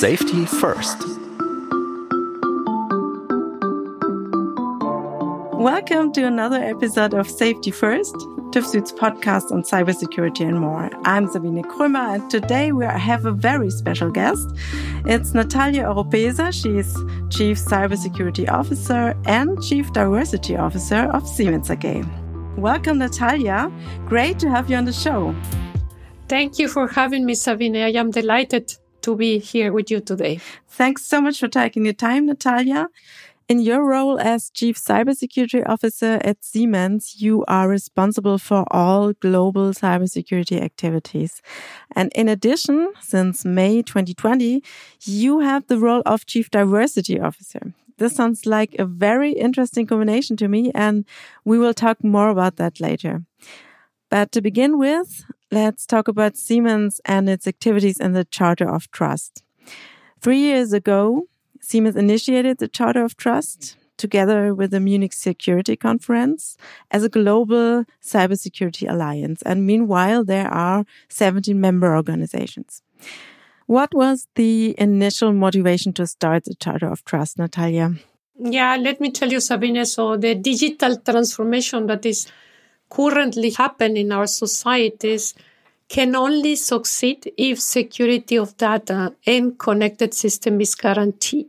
Safety First. Welcome to another episode of Safety First, TÜV Süd's podcast on cybersecurity and more. I'm Sabine Krömer, and today we have a very special guest. It's Natalia Oropesa. She's Chief Cybersecurity Officer and Chief Diversity Officer of Siemens AG. Welcome, Natalia. Great to have you on the show. Thank you for having me, Sabine. I am delighted to be here with you today. Thanks so much for taking your time, Natalia. In your role as Chief Cybersecurity Officer at Siemens, you are responsible for all global cybersecurity activities. And in addition, since May 2020, you have the role of Chief Diversity Officer. This sounds like a very interesting combination to me, and we will talk more about that later. But to begin with, let's talk about Siemens and its activities in the Charter of Trust. Three years ago, Siemens initiated the Charter of Trust together with the Munich Security Conference as a global cybersecurity alliance. And meanwhile, there are 17 member organizations. What was the initial motivation to start the Charter of Trust, Natalia? Yeah, let me tell you, Sabine. So the digital transformation that is currently happen in our societies can only succeed if security of data and connected system is guaranteed.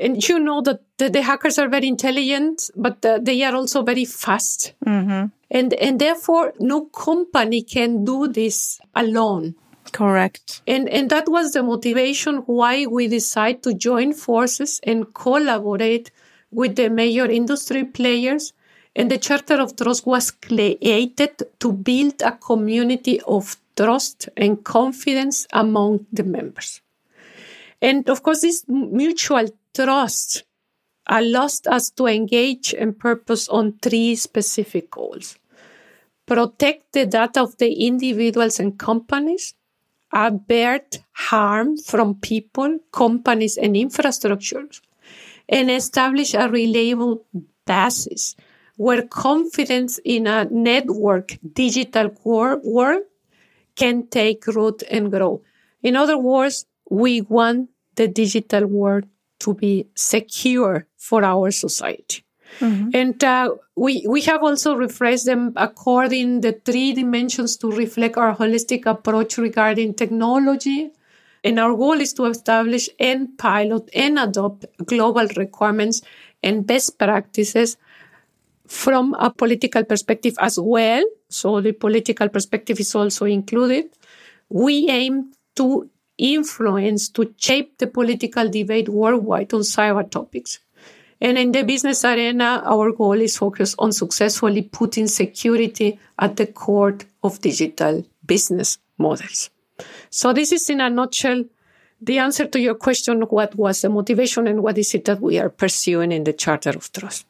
And you know that the, hackers are very intelligent, but they are also very fast. Mm-hmm. And, and therefore, no company can do this alone. Correct. And, and that was the motivation why we decided to join forces and collaborate with the major industry players. And the Charter of Trust was created to build a community of trust and confidence among the members. And of course, this mutual trust allows us to engage and purpose on three specific goals. Protect the data of the individuals and companies, avert harm from people, companies, and infrastructures, and establish a reliable basis where confidence in a network digital core world can take root and grow. In other words, we want the digital world to be secure for our society. Mm-hmm. And uh, we we have also refreshed them according the three dimensions to reflect our holistic approach regarding technology. And our goal is to establish and pilot and adopt global requirements and best practices from a political perspective as well. So the political perspective is also included. We aim to influence to shape the political debate worldwide on cyber topics. And in the business arena, our goal is focused on successfully putting security at the core of digital business models. So this is in a nutshell the answer to your question, what was the motivation and what is it that we are pursuing in the Charter of Trust?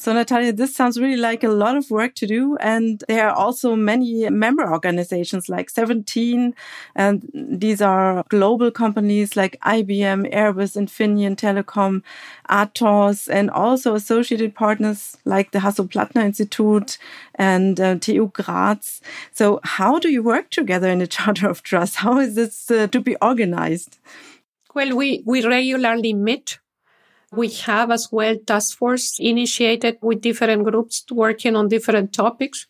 So, Natalia, this sounds really like a lot of work to do. And there are also many member organizations, like 17. And these are global companies like IBM, Airbus, Infineon, Telekom, Atos, and also associated partners like the Hasso-Plattner Institute and uh, TU Graz. So, how do you work together in a Charter of Trust? How is this uh, to be organized? Well, we, we regularly meet we have as well task force initiated with different groups working on different topics.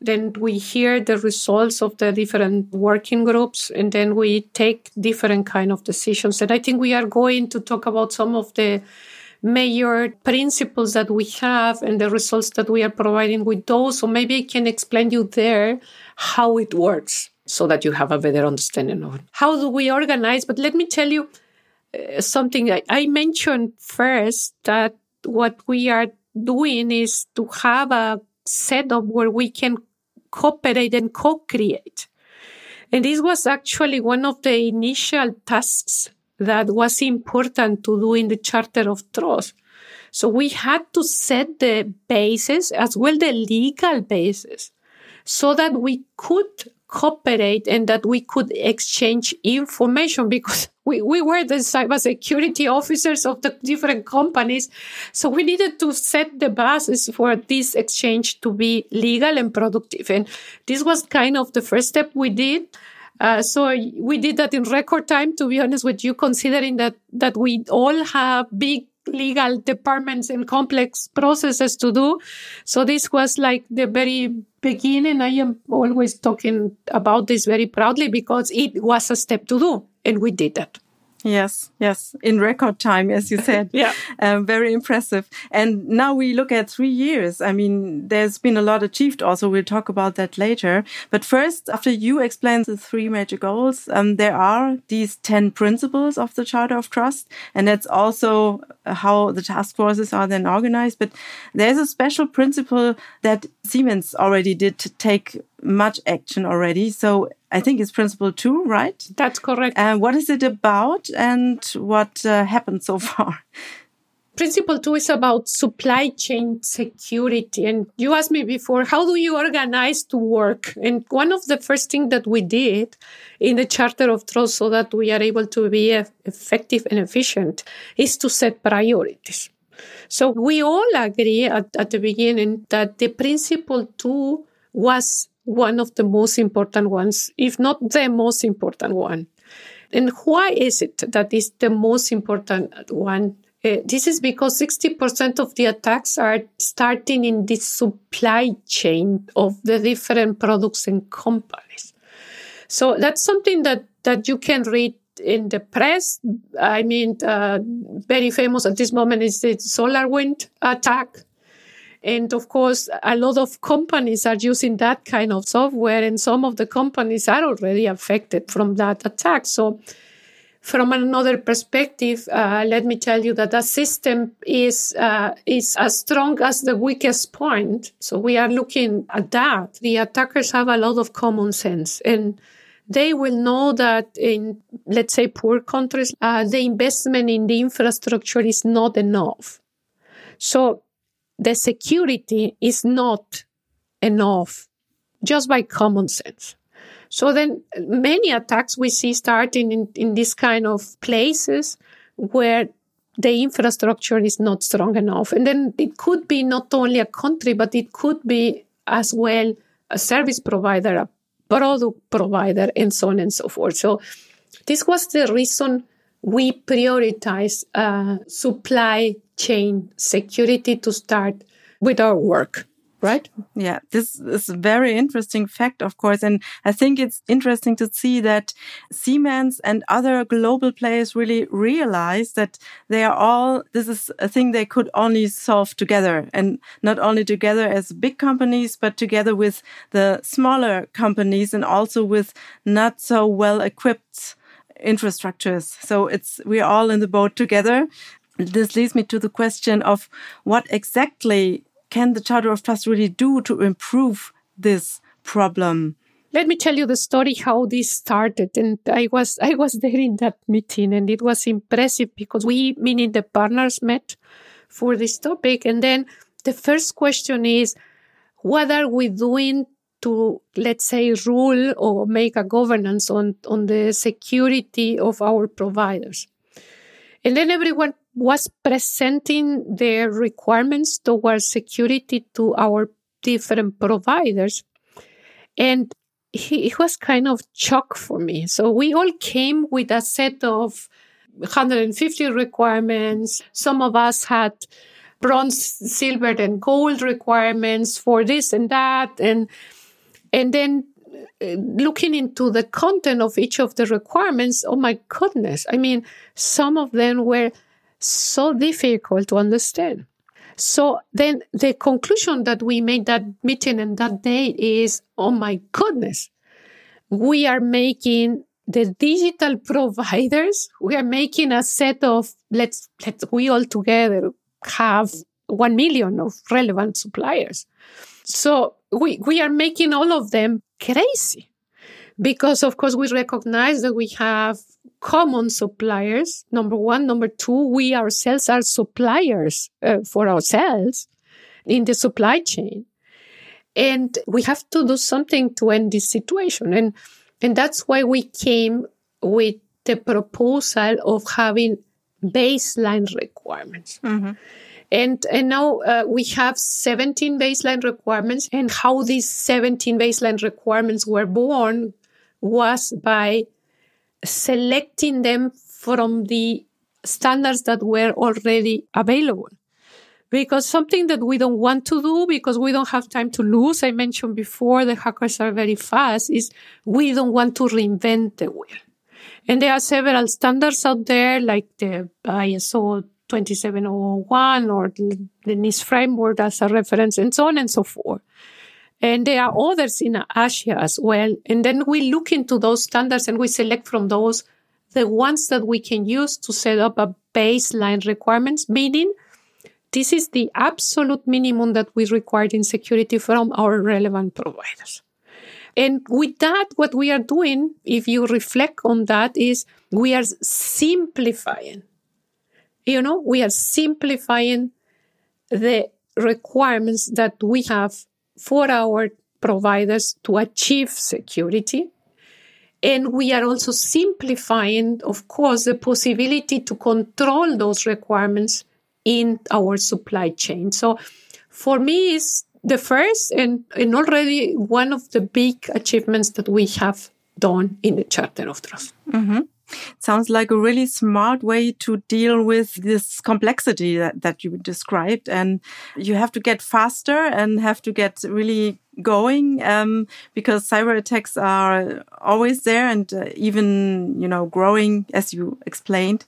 Then we hear the results of the different working groups and then we take different kind of decisions. And I think we are going to talk about some of the major principles that we have and the results that we are providing with those. So maybe I can explain you there how it works so that you have a better understanding of it. How do we organize? But let me tell you, Uh, something I, I mentioned first that what we are doing is to have a setup where we can cooperate and co-create. And this was actually one of the initial tasks that was important to do in the Charter of Trust. So we had to set the basis as well the legal basis so that we could cooperate and that we could exchange information because we, we were the cybersecurity officers of the different companies. So we needed to set the basis for this exchange to be legal and productive. And this was kind of the first step we did. Uh, so we did that in record time, to be honest with you, considering that, that we all have big legal departments and complex processes to do. So this was like the very beginning. I am always talking about this very proudly because it was a step to do and we did that. Yes, yes, in record time, as you said. yeah. Um, very impressive. And now we look at three years. I mean, there's been a lot achieved also. We'll talk about that later. But first, after you explain the three major goals, um, there are these 10 principles of the Charter of Trust. And that's also how the task forces are then organized. But there's a special principle that Siemens already did take much action already. So I think it's principle two, right? That's correct. And what is it about and what uh, happened so far? Principle two is about supply chain security. And you asked me before, how do you organize to work? And one of the first things that we did in the Charter of Trust so that we are able to be effective and efficient is to set priorities. So we all agree at, at the beginning that the principle two was one of the most important ones, if not the most important one. And why is it that is the most important one? Uh, this is because 60% of the attacks are starting in the supply chain of the different products and companies. So that's something that, that you can read in the press. I mean, uh, very famous at this moment is the SolarWind attack and of course, a lot of companies are using that kind of software, and some of the companies are already affected from that attack. So, from another perspective, uh, let me tell you that the system is uh, is as strong as the weakest point. So we are looking at that. The attackers have a lot of common sense, and they will know that in let's say poor countries, uh, the investment in the infrastructure is not enough. So the security is not enough just by common sense. So then many attacks we see starting in, in this kind of places where the infrastructure is not strong enough. And then it could be not only a country, but it could be as well a service provider, a product provider, and so on and so forth. So this was the reason we prioritize uh, supply chain security to start with our work right? Yeah, this is a very interesting fact, of course. And I think it's interesting to see that Siemens and other global players really realize that they are all, this is a thing they could only solve together and not only together as big companies, but together with the smaller companies and also with not so well equipped infrastructures. So it's, we're all in the boat together. This leads me to the question of what exactly can the Charter of Trust really do to improve this problem? Let me tell you the story how this started. And I was, I was there in that meeting and it was impressive because we, meaning the partners met for this topic. And then the first question is, what are we doing to let's say rule or make a governance on on the security of our providers. And then everyone was presenting their requirements towards security to our different providers. And it was kind of shock for me. So we all came with a set of 150 requirements. Some of us had bronze silver and gold requirements for this and that. And and then uh, looking into the content of each of the requirements, oh my goodness. I mean, some of them were so difficult to understand. So then the conclusion that we made that meeting and that day is, oh my goodness, we are making the digital providers, we are making a set of, let's, let's, we all together have 1 million of relevant suppliers. So we, we are making all of them crazy because of course we recognize that we have common suppliers. Number one. Number two we ourselves are suppliers uh, for ourselves in the supply chain. And we have to do something to end this situation. And and that's why we came with the proposal of having baseline requirements. Mm-hmm. And, and now uh, we have 17 baseline requirements and how these 17 baseline requirements were born was by selecting them from the standards that were already available. Because something that we don't want to do because we don't have time to lose, I mentioned before, the hackers are very fast, is we don't want to reinvent the wheel. And there are several standards out there like the ISO 27001 or the NIST framework as a reference and so on and so forth. And there are others in Asia as well. And then we look into those standards and we select from those the ones that we can use to set up a baseline requirements, meaning this is the absolute minimum that we require in security from our relevant providers. And with that, what we are doing, if you reflect on that, is we are simplifying. You know, we are simplifying the requirements that we have for our providers to achieve security. And we are also simplifying, of course, the possibility to control those requirements in our supply chain. So for me, it's the first and, and already one of the big achievements that we have done in the Charter of Trust. Mm -hmm. Sounds like a really smart way to deal with this complexity that, that you described. And you have to get faster and have to get really going um, because cyber attacks are always there and uh, even, you know, growing as you explained.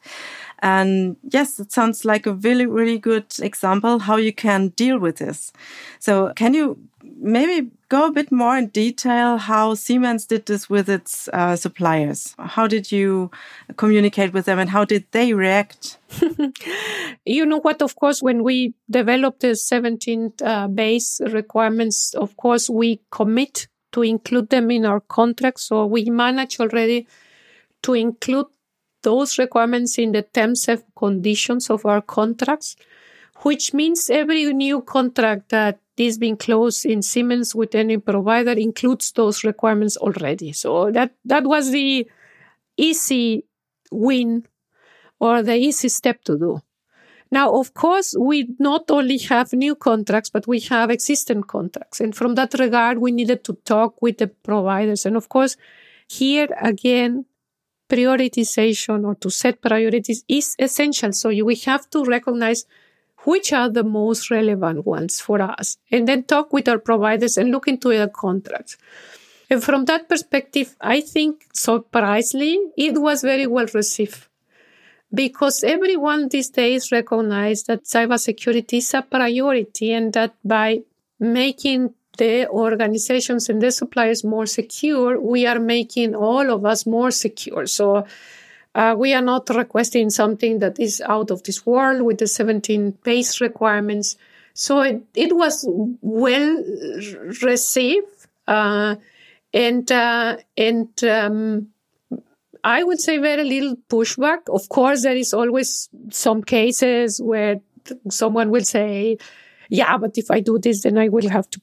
And yes, it sounds like a really, really good example how you can deal with this. So can you maybe go a bit more in detail how Siemens did this with its uh, suppliers? How did you communicate with them and how did they react? you know what? Of course, when we developed the 17 uh, base requirements, of course, we commit to include them in our contract. So we manage already to include those requirements in the terms and conditions of our contracts, which means every new contract that is being closed in Siemens with any provider includes those requirements already. So that, that was the easy win or the easy step to do. Now, of course, we not only have new contracts, but we have existing contracts. And from that regard, we needed to talk with the providers. And of course, here again, prioritization or to set priorities is essential. So we have to recognize which are the most relevant ones for us and then talk with our providers and look into the contracts. And from that perspective, I think surprisingly, it was very well received because everyone these days recognize that cybersecurity is a priority and that by making the organizations and the suppliers more secure, we are making all of us more secure. So uh, we are not requesting something that is out of this world with the 17 base requirements. So it, it was well received. Uh, and, uh, and, um, I would say very little pushback. Of course, there is always some cases where someone will say, yeah, but if I do this, then I will have to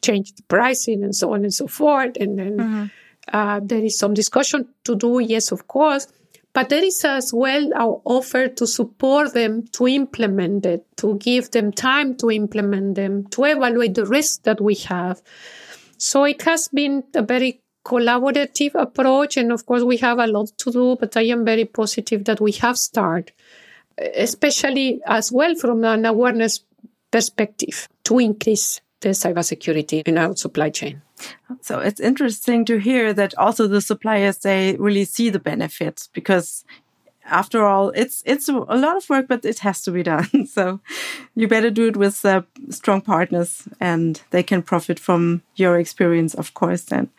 change the pricing and so on and so forth. And then mm-hmm. uh, there is some discussion to do. Yes, of course. But there is as well our offer to support them to implement it, to give them time to implement them, to evaluate the risks that we have. So it has been a very collaborative approach. And of course, we have a lot to do, but I am very positive that we have started, especially as well from an awareness perspective to increase the cybersecurity in our supply chain. So it's interesting to hear that also the suppliers they really see the benefits because after all it's it's a lot of work but it has to be done. So you better do it with uh, strong partners and they can profit from your experience of course then.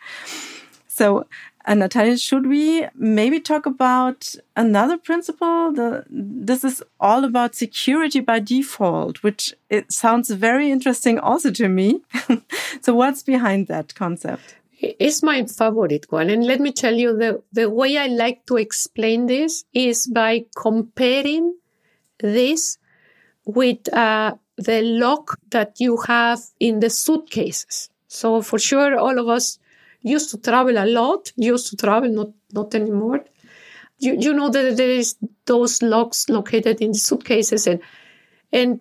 So and Natalia, should we maybe talk about another principle? The, this is all about security by default, which it sounds very interesting also to me. so what's behind that concept? It's my favorite one. And let me tell you the, the way I like to explain this is by comparing this with uh, the lock that you have in the suitcases. So for sure, all of us used to travel a lot, used to travel, not, not anymore. You, you know that there is those locks located in the suitcases and, and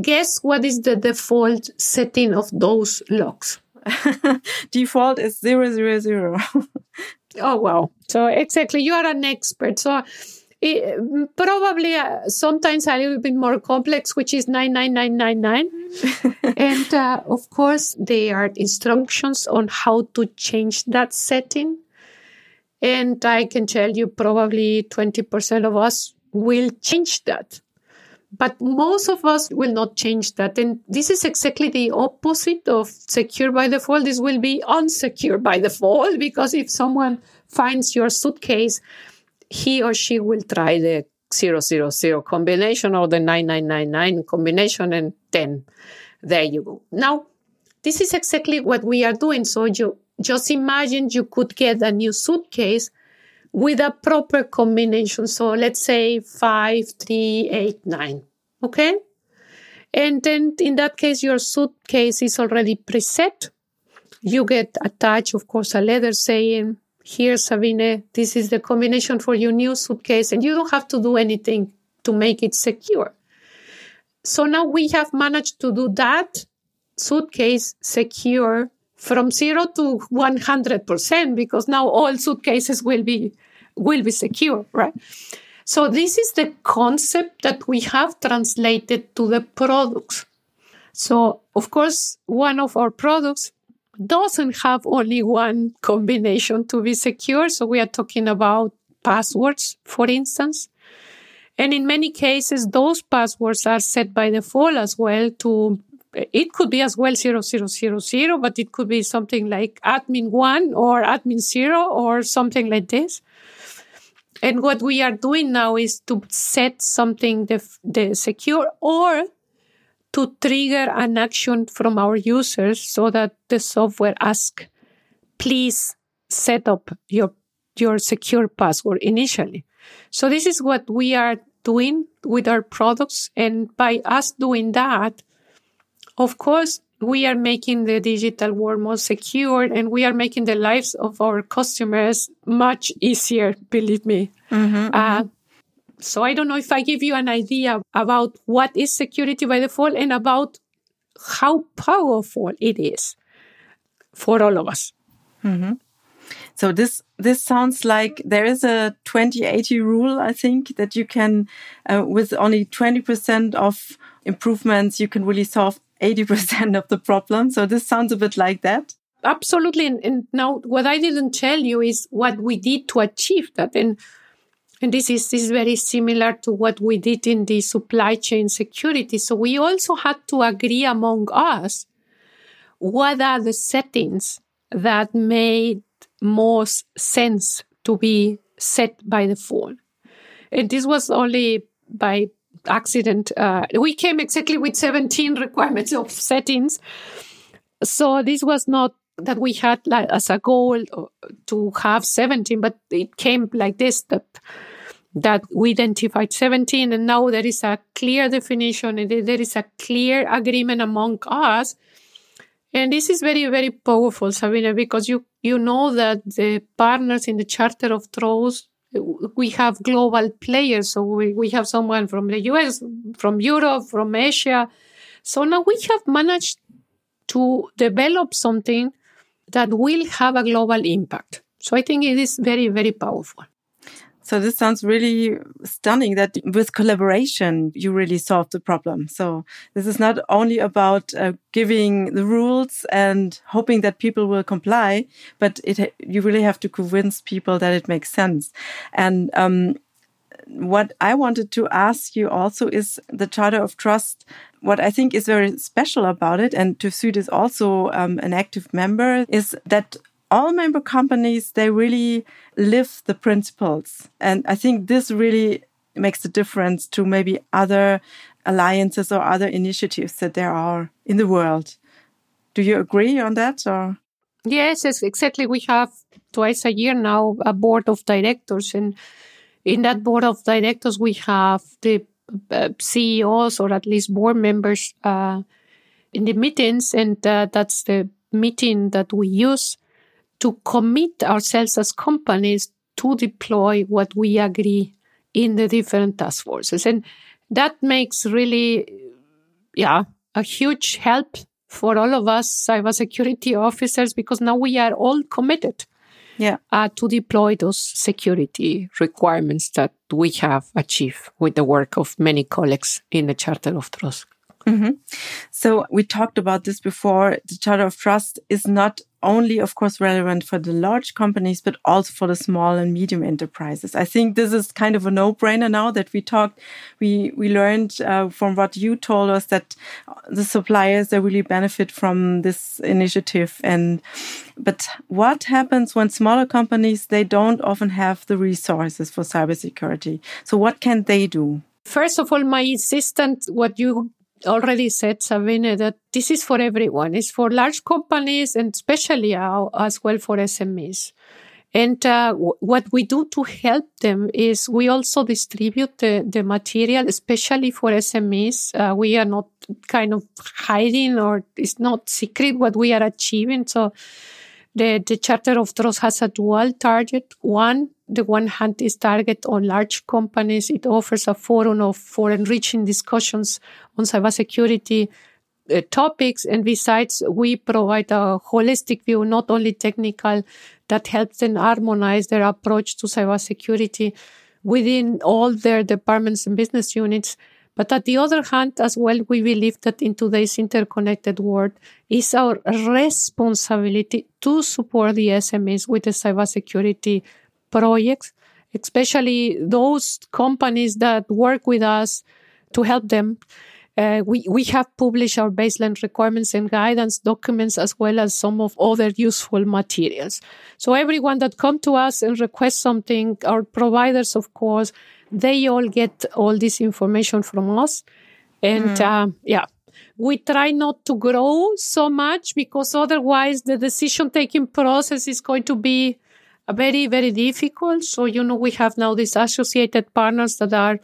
guess what is the default setting of those locks? default is zero zero zero. oh wow! So exactly, you are an expert. So it, probably uh, sometimes a little bit more complex, which is 99999. and uh, of course, there are instructions on how to change that setting. And I can tell you probably 20% of us will change that. But most of us will not change that. And this is exactly the opposite of secure by default. This will be unsecure by default because if someone finds your suitcase, he or she will try the 000 combination or the 9999 combination and then there you go. Now, this is exactly what we are doing. So you just imagine you could get a new suitcase with a proper combination. So let's say five, three, eight, nine. Okay. And then in that case, your suitcase is already preset. You get attached, of course, a letter saying, here, Sabine, this is the combination for your new suitcase, and you don't have to do anything to make it secure. So now we have managed to do that suitcase secure from zero to 100% because now all suitcases will be will be secure, right? So this is the concept that we have translated to the products. So of course, one of our products doesn't have only one combination to be secure. So we are talking about passwords, for instance. And in many cases, those passwords are set by default as well to, it could be as well 0000, but it could be something like admin one or admin zero or something like this. And what we are doing now is to set something the, the secure or to trigger an action from our users so that the software asks, please set up your, your secure password initially. So this is what we are doing with our products. And by us doing that, of course, we are making the digital world more secure and we are making the lives of our customers much easier, believe me. Mm-hmm, uh, mm-hmm. So I don't know if I give you an idea about what is security by default and about how powerful it is for all of us. Mm-hmm. So this this sounds like there is a 2080 rule. I think that you can, uh, with only 20% of improvements, you can really solve 80% of the problem. So this sounds a bit like that. Absolutely. And, and now what I didn't tell you is what we did to achieve that. And and this is, this is very similar to what we did in the supply chain security. So we also had to agree among us what are the settings that made most sense to be set by default. And this was only by accident. Uh, we came exactly with 17 requirements of settings. So this was not that we had like as a goal to have 17, but it came like this that that we identified 17 and now there is a clear definition and there is a clear agreement among us. And this is very very powerful sabina because you you know that the partners in the charter of trust we have global players. So we, we have someone from the us from europe from asia. So now we have managed to develop something that will have a global impact. So i think it is very very powerful so this sounds really stunning that with collaboration, you really solve the problem. So this is not only about uh, giving the rules and hoping that people will comply, but it, you really have to convince people that it makes sense. And, um, what I wanted to ask you also is the Charter of Trust. What I think is very special about it, and TÜV is also um, an active member, is that all member companies, they really live the principles. And I think this really makes a difference to maybe other alliances or other initiatives that there are in the world. Do you agree on that or? Yes, exactly. We have twice a year now a board of directors and in that board of directors we have the uh, CEOs or at least board members uh, in the meetings and uh, that's the meeting that we use to commit ourselves as companies to deploy what we agree in the different task forces. And that makes really, yeah, a huge help for all of us cybersecurity officers because now we are all committed yeah. Uh, to deploy those security requirements that we have achieved with the work of many colleagues in the Charter of Trust. Mm-hmm. So we talked about this before. The Charter of Trust is not only, of course, relevant for the large companies, but also for the small and medium enterprises. I think this is kind of a no-brainer now that we talked. We we learned uh, from what you told us that the suppliers they really benefit from this initiative. And but what happens when smaller companies they don't often have the resources for cybersecurity? So what can they do? First of all, my insistent what you already said, Sabine, that this is for everyone. It's for large companies and especially as well for SMEs. And uh, what we do to help them is we also distribute the, the material, especially for SMEs. Uh, we are not kind of hiding or it's not secret what we are achieving. So the, the Charter of Trust has a dual target. One, the one hand is target on large companies. It offers a forum of, for enriching discussions on cybersecurity uh, topics. And besides, we provide a holistic view, not only technical, that helps them harmonize their approach to cybersecurity within all their departments and business units. But at the other hand, as well, we believe that in today's interconnected world, it's our responsibility to support the SMEs with the cybersecurity projects, especially those companies that work with us to help them. Uh, we, we have published our baseline requirements and guidance documents as well as some of other useful materials. So everyone that come to us and request something, our providers, of course, they all get all this information from us. And mm. uh, yeah, we try not to grow so much because otherwise the decision taking process is going to be very, very difficult. So, you know, we have now these associated partners that are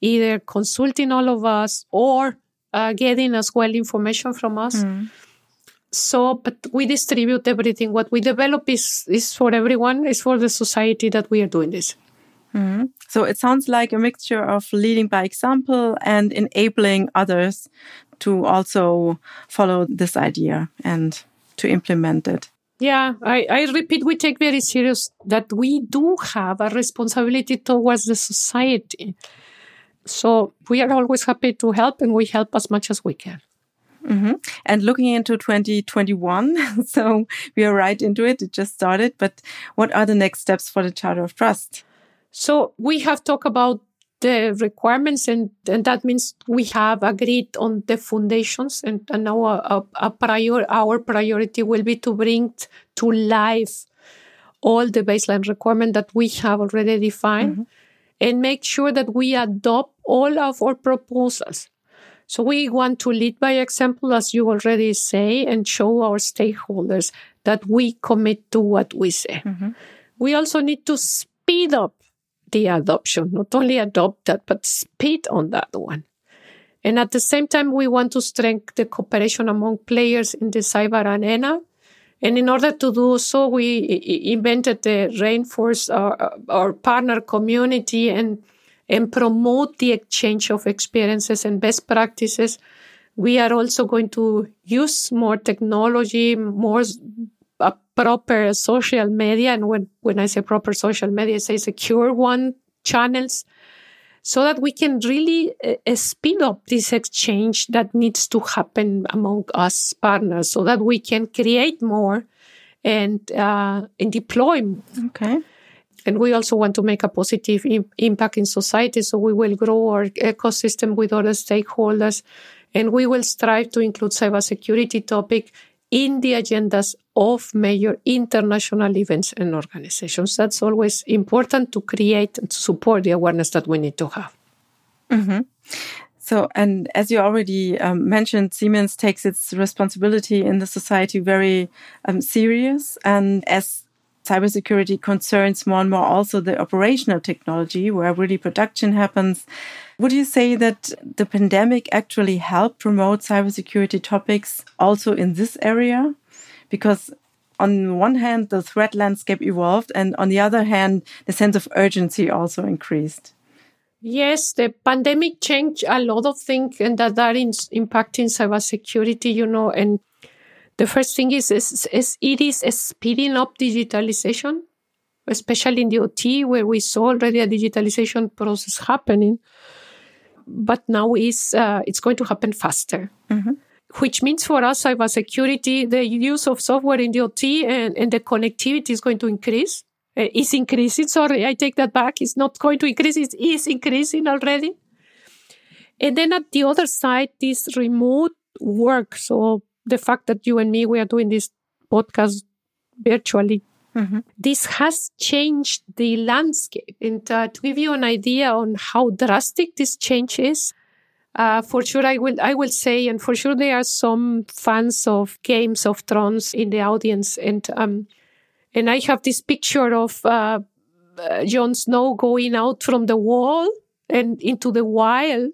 either consulting all of us or uh, getting as well information from us. Mm. So, but we distribute everything. What we develop is, is for everyone, is for the society that we are doing this. Mm. So it sounds like a mixture of leading by example and enabling others to also follow this idea and to implement it. Yeah, I, I repeat, we take very serious that we do have a responsibility towards the society. So we are always happy to help and we help as much as we can. Mm -hmm. And looking into 2021, so we are right into it. It just started. But what are the next steps for the Charter of Trust? So we have talked about the requirements and, and that means we have agreed on the foundations and, and now a, a prior, our priority will be to bring to life all the baseline requirement that we have already defined mm-hmm. and make sure that we adopt all of our proposals. So we want to lead by example, as you already say, and show our stakeholders that we commit to what we say. Mm-hmm. We also need to speed up the adoption, not only adopt that, but speed on that one. And at the same time, we want to strengthen the cooperation among players in the cyber arena. And in order to do so, we invented the reinforce our, uh, uh, our partner community and, and promote the exchange of experiences and best practices. We are also going to use more technology, more proper social media. And when, when I say proper social media, I say secure one channels so that we can really uh, speed up this exchange that needs to happen among us partners so that we can create more and, uh, and deploy more. Okay. And we also want to make a positive Im- impact in society. So we will grow our ecosystem with other stakeholders and we will strive to include cybersecurity topic in the agendas of major international events and organizations. That's always important to create and to support the awareness that we need to have. Mm -hmm. So, and as you already um, mentioned, Siemens takes its responsibility in the society very um, serious. And as cybersecurity concerns more and more also the operational technology where really production happens. Would you say that the pandemic actually helped promote cybersecurity topics also in this area? Because on one hand, the threat landscape evolved, and on the other hand, the sense of urgency also increased. Yes, the pandemic changed a lot of things and that are in, impacting cybersecurity, you know, and The first thing is, is, is it is speeding up digitalization, especially in the OT, where we saw already a digitalization process happening. But now is uh, it's going to happen faster. Mm-hmm which means for us cybersecurity, the use of software in the OT and, and the connectivity is going to increase. Uh, is increasing. Sorry, I take that back. It's not going to increase. It is increasing already. And then at the other side, this remote work. So the fact that you and me, we are doing this podcast virtually. Mm-hmm. This has changed the landscape. And uh, to give you an idea on how drastic this change is, uh, for sure, I will. I will say, and for sure, there are some fans of Games of Thrones in the audience, and um, and I have this picture of uh, uh, Jon Snow going out from the wall and into the wild,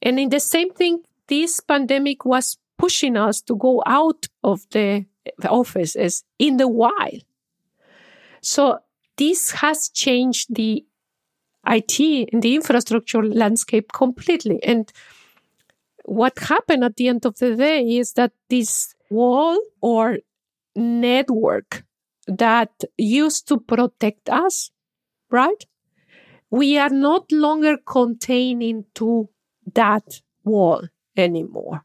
and in the same thing, this pandemic was pushing us to go out of the office as in the wild. So this has changed the IT in the infrastructure landscape completely. And what happened at the end of the day is that this wall or network that used to protect us, right? We are not longer contained into that wall anymore.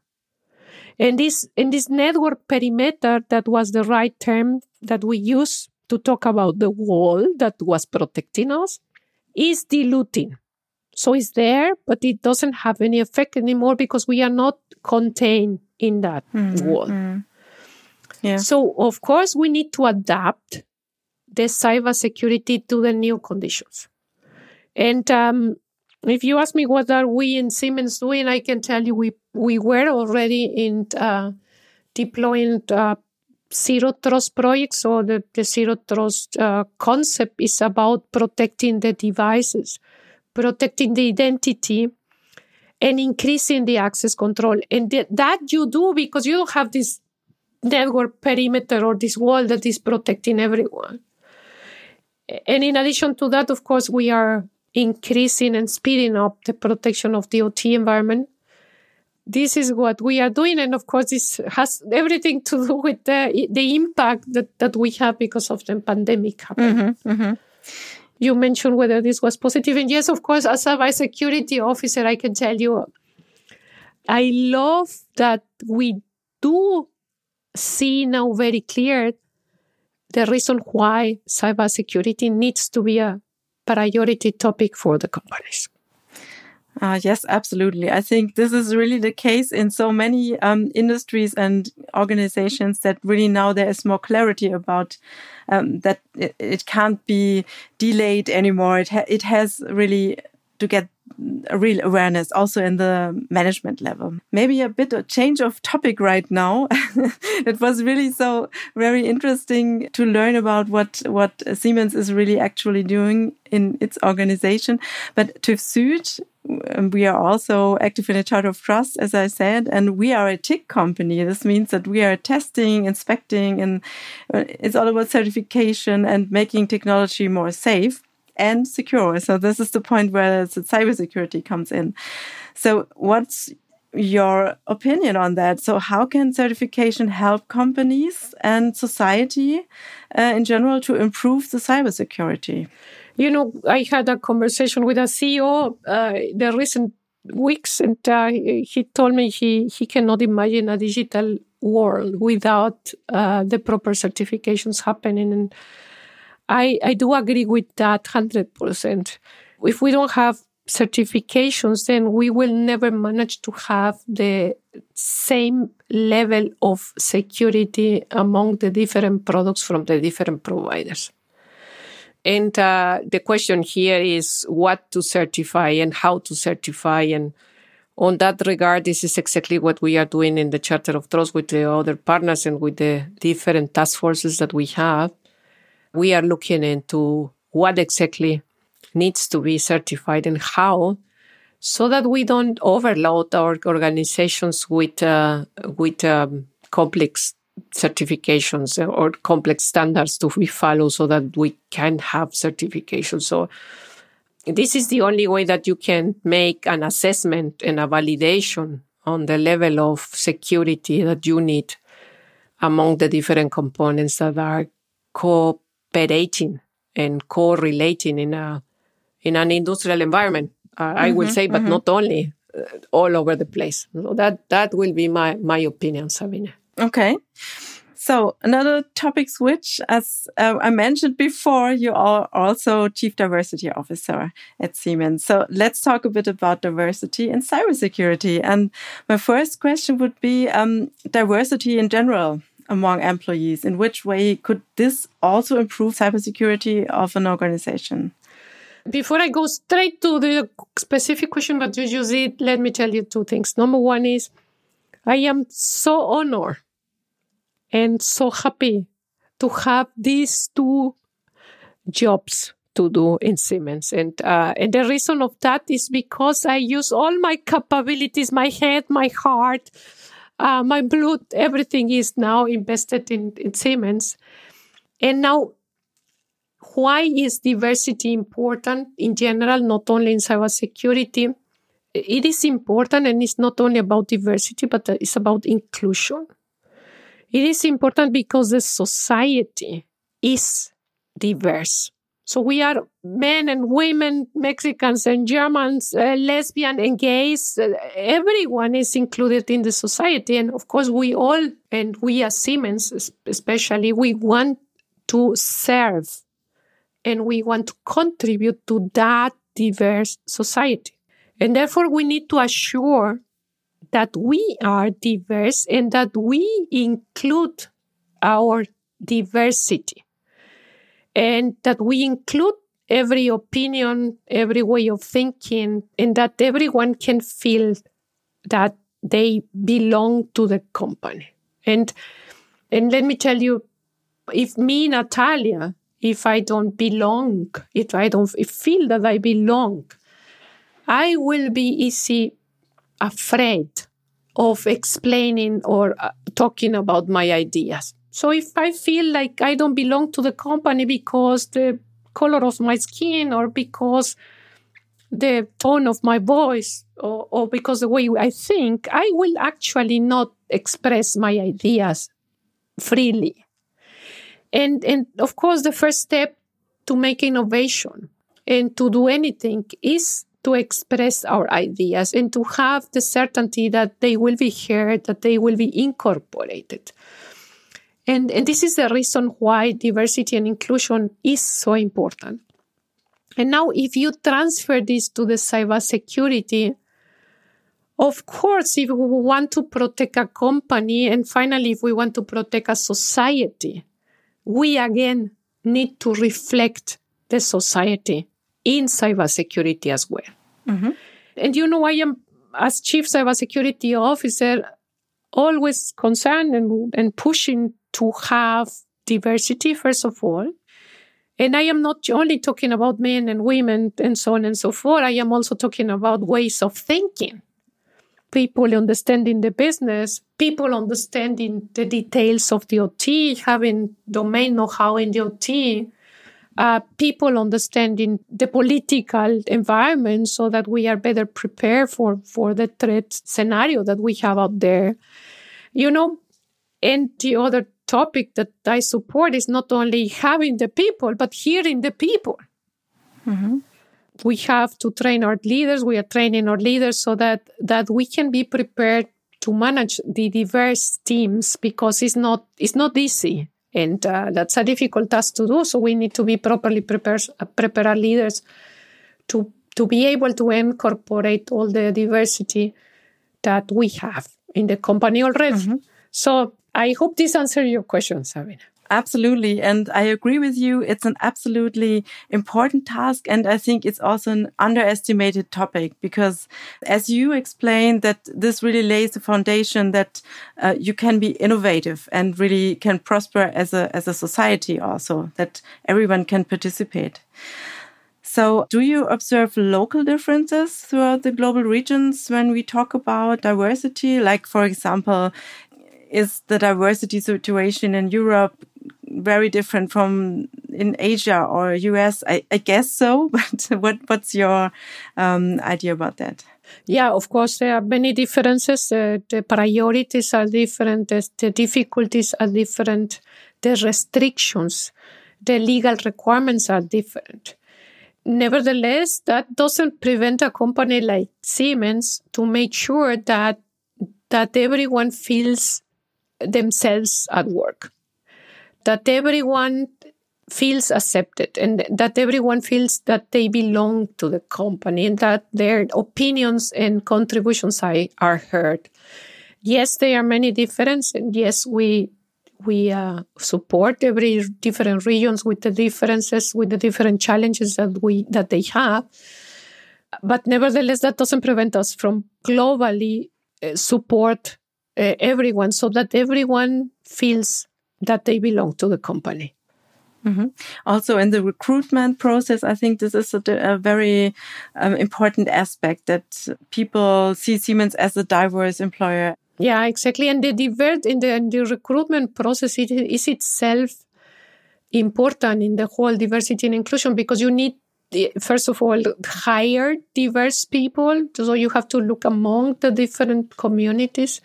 And this, in this network perimeter, that was the right term that we use to talk about the wall that was protecting us is diluting. So it's there, but it doesn't have any effect anymore because we are not contained in that mm-hmm. wall. Mm-hmm. Yeah. So of course we need to adapt the cybersecurity to the new conditions. And um, if you ask me what are we in Siemens doing, I can tell you we we were already in uh, deploying uh, zero trust projects or the, the zero trust uh, concept is about protecting the devices, protecting the identity, and increasing the access control. And th- that you do because you don't have this network perimeter or this wall that is protecting everyone. And in addition to that, of course, we are increasing and speeding up the protection of the OT environment this is what we are doing. And of course, this has everything to do with the, the impact that, that we have because of the pandemic happening. Mm-hmm, mm-hmm. You mentioned whether this was positive. And yes, of course, as a security officer, I can tell you, I love that we do see now very clear the reason why cybersecurity needs to be a priority topic for the companies. Uh, yes, absolutely. I think this is really the case in so many um, industries and organizations that really now there is more clarity about um, that it, it, can't be delayed anymore. It, ha it has really to get a real awareness also in the management level. Maybe a bit of change of topic right now. it was really so very interesting to learn about what, what Siemens is really actually doing in its organization. But TÜV Süd we are also active in a charter of trust, as I said, and we are a TIC company. This means that we are testing, inspecting, and uh, it's all about certification and making technology more safe and secure. So this is the point where the cybersecurity comes in. So what's your opinion on that? So how can certification help companies and society uh, in general to improve the cybersecurity? You know, I had a conversation with a CEO uh, the recent weeks, and uh, he told me he he cannot imagine a digital world without uh, the proper certifications happening. And I I do agree with that hundred percent. If we don't have certifications, then we will never manage to have the same level of security among the different products from the different providers. And uh, the question here is what to certify and how to certify. And on that regard, this is exactly what we are doing in the Charter of Trust with the other partners and with the different task forces that we have. We are looking into what exactly needs to be certified and how so that we don't overload our organizations with uh, with um, complex certifications or complex standards to be followed so that we can have certification. So this is the only way that you can make an assessment and a validation on the level of security that you need among the different components that are cooperating and correlating in a in an industrial environment. Uh, mm-hmm, I will mm-hmm, say, but mm-hmm. not only uh, all over the place. So that that will be my my opinion, Sabine. Okay. So another topic switch, as uh, I mentioned before, you are also Chief Diversity Officer at Siemens. So let's talk a bit about diversity in cybersecurity. And my first question would be um, diversity in general among employees. In which way could this also improve cybersecurity of an organization? Before I go straight to the specific question that you used, let me tell you two things. Number one is I am so honored and so happy to have these two jobs to do in Siemens. And, uh, and the reason of that is because I use all my capabilities, my head, my heart, uh, my blood, everything is now invested in, in Siemens. And now why is diversity important in general, not only in cybersecurity? It is important and it's not only about diversity, but it's about inclusion. It is important because the society is diverse. So we are men and women, Mexicans and Germans, uh, lesbian and gays. Uh, everyone is included in the society. And of course, we all, and we as Siemens especially, we want to serve and we want to contribute to that diverse society. And therefore, we need to assure that we are diverse and that we include our diversity and that we include every opinion, every way of thinking, and that everyone can feel that they belong to the company. And and let me tell you, if me, Natalia, if I don't belong, if I don't feel that I belong, I will be easy afraid of explaining or uh, talking about my ideas. So if I feel like I don't belong to the company because the color of my skin or because the tone of my voice or, or because the way I think, I will actually not express my ideas freely. And, and of course, the first step to make innovation and to do anything is to express our ideas and to have the certainty that they will be heard, that they will be incorporated. And, and this is the reason why diversity and inclusion is so important. And now, if you transfer this to the cybersecurity, of course, if we want to protect a company, and finally, if we want to protect a society, we again need to reflect the society in cybersecurity as well. Mm-hmm. And you know, I am, as chief cybersecurity officer, always concerned and, and pushing to have diversity, first of all. And I am not only talking about men and women and so on and so forth. I am also talking about ways of thinking people understanding the business, people understanding the details of the OT, having domain know-how in the OT, uh, people understanding the political environment so that we are better prepared for, for the threat scenario that we have out there. You know, and the other topic that I support is not only having the people, but hearing the people. Mm-hmm we have to train our leaders. We are training our leaders so that that we can be prepared to manage the diverse teams because it's not it's not easy and uh, that's a difficult task to do. So we need to be properly prepared, uh, prepare our leaders to to be able to incorporate all the diversity that we have in the company already. Mm-hmm. So I hope this answers your question, Sabina. Absolutely. And I agree with you. It's an absolutely important task. And I think it's also an underestimated topic because as you explained that this really lays the foundation that uh, you can be innovative and really can prosper as a, as a society also, that everyone can participate. So, do you observe local differences throughout the global regions when we talk about diversity? Like, for example, is the diversity situation in Europe very different from in Asia or US? I, I guess so, but what what's your um, idea about that? Yeah, of course, there are many differences. Uh, the priorities are different, the, the difficulties are different, the restrictions, the legal requirements are different. Nevertheless, that doesn't prevent a company like Siemens to make sure that that everyone feels themselves at work, that everyone feels accepted and that everyone feels that they belong to the company and that their opinions and contributions are heard. Yes, there are many differences, and yes, we we uh, support every different regions with the differences, with the different challenges that we that they have. But nevertheless, that doesn't prevent us from globally uh, support uh, everyone, so that everyone feels that they belong to the company. Mm -hmm. Also, in the recruitment process, I think this is a, a very um, important aspect that people see Siemens as a diverse employer. Yeah, exactly. And the divert in the, in the recruitment process it is itself important in the whole diversity and inclusion because you need first of all hire diverse people so you have to look among the different communities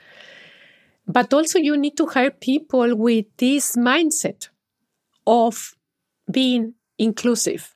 but also you need to hire people with this mindset of being inclusive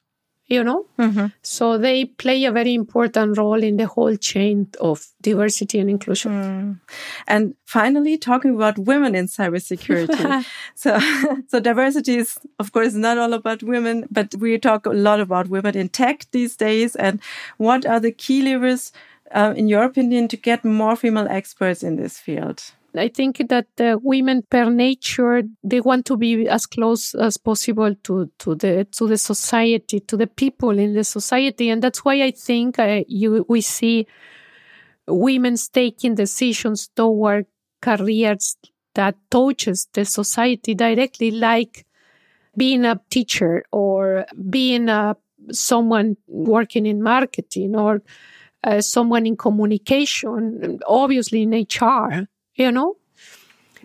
you know? Mm-hmm. so they play a very important role in the whole chain of diversity and inclusion. Mm. and finally talking about women in cybersecurity. So so diversity is of course not all about women but we talk a lot about women in tech these days. And what are the key levers uh, in your opinion to get more female experts in this field I think that uh, women per nature they want to be as close as possible to to the to the society, to the people in the society, and that's why I think uh, you we see women taking decisions toward careers that touches the society directly, like being a teacher or being a someone working in marketing or uh, someone in communication, obviously in HR you know?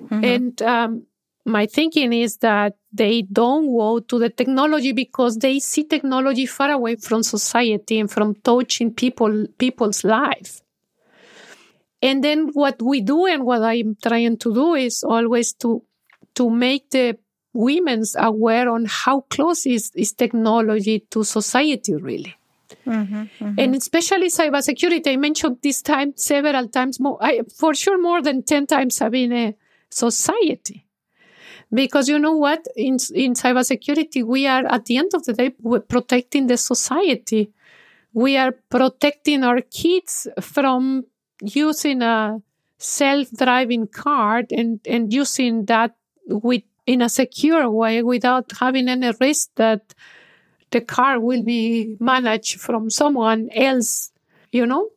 Mm-hmm. And um, my thinking is that they don't go to the technology because they see technology far away from society and from touching people people's life. And then what we do and what I'm trying to do is always to to make the women's aware on how close is, is technology to society really. Mm-hmm, mm-hmm. And especially cybersecurity, I mentioned this time several times more. I, for sure, more than 10 times I've been a society. Because you know what? In, in cybersecurity, we are, at the end of the day, protecting the society. We are protecting our kids from using a self-driving car and, and using that with in a secure way without having any risk that the car will be managed from someone else, you know?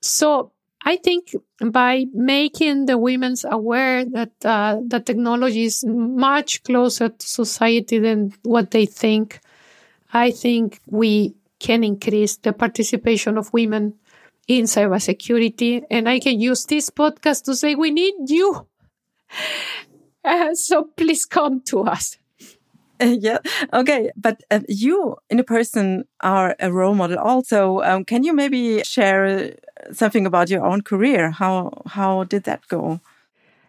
So I think by making the women's aware that uh, the technology is much closer to society than what they think, I think we can increase the participation of women in cybersecurity. And I can use this podcast to say, we need you. Uh, so please come to us. yeah. Okay. But uh, you, in a person, are a role model also. Um, can you maybe share something about your own career? How how did that go?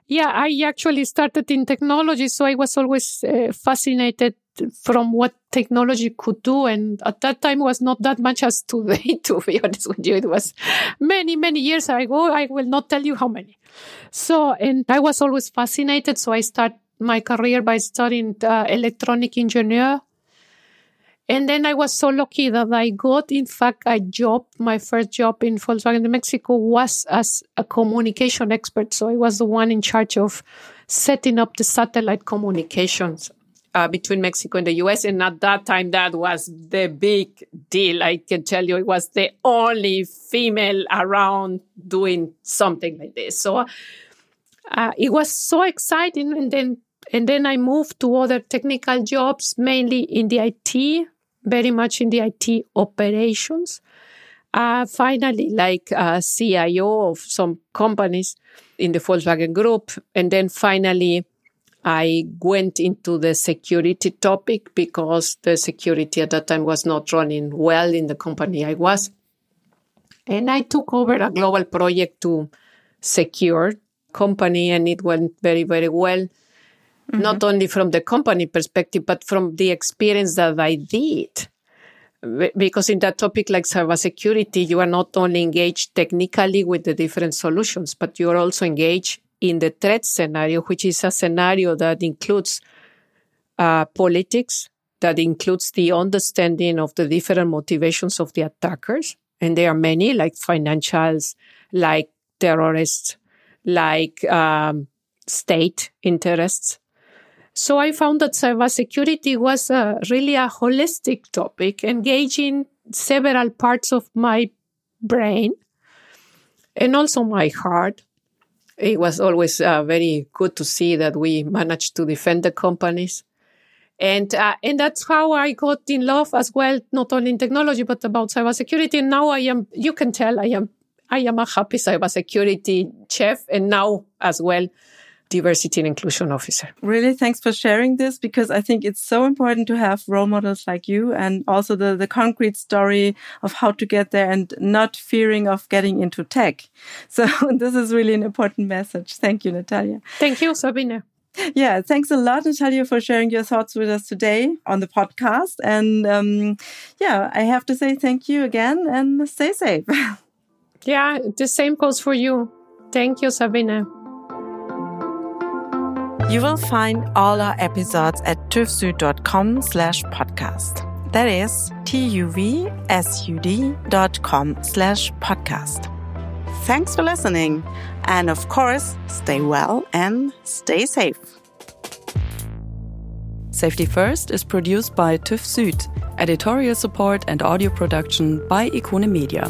Yeah, I actually started in technology, so I was always uh, fascinated from what technology could do. And at that time was not that much as today, to be honest with you. It was many, many years ago. I will not tell you how many. So, and I was always fascinated. So I started my career by studying uh, electronic engineer. And then I was so lucky that I got, in fact, a job. My first job in Volkswagen in Mexico was as a communication expert. So I was the one in charge of setting up the satellite communications uh, between Mexico and the US. And at that time, that was the big deal. I can tell you, it was the only female around doing something like this. So uh, it was so exciting. And then and then I moved to other technical jobs, mainly in the IT, very much in the IT operations. Uh, finally, like a CIO of some companies in the Volkswagen Group. And then finally, I went into the security topic because the security at that time was not running well in the company I was. And I took over a global project to secure company and it went very, very well. Mm-hmm. Not only from the company perspective, but from the experience that I did. Because in that topic like cybersecurity, you are not only engaged technically with the different solutions, but you are also engaged in the threat scenario, which is a scenario that includes uh, politics, that includes the understanding of the different motivations of the attackers. And there are many, like financials, like terrorists, like um, state interests. So I found that cybersecurity was a, really a holistic topic, engaging several parts of my brain and also my heart it was always uh, very good to see that we managed to defend the companies. And, uh, and that's how I got in love as well, not only in technology, but about cybersecurity. And now I am, you can tell I am, I am a happy cybersecurity chef and now as well diversity and inclusion officer. Really, thanks for sharing this because I think it's so important to have role models like you and also the, the concrete story of how to get there and not fearing of getting into tech. So this is really an important message. Thank you, Natalia. Thank you, Sabine. Yeah, thanks a lot, Natalia, for sharing your thoughts with us today on the podcast. And um, yeah, I have to say thank you again and stay safe. yeah, the same goes for you. Thank you, Sabine. You will find all our episodes at tuvsud.com slash podcast. That is T-U-V-S-U-D dot com slash podcast. Thanks for listening. And of course, stay well and stay safe. Safety First is produced by TÜV Süd, editorial support and audio production by Ikone Media.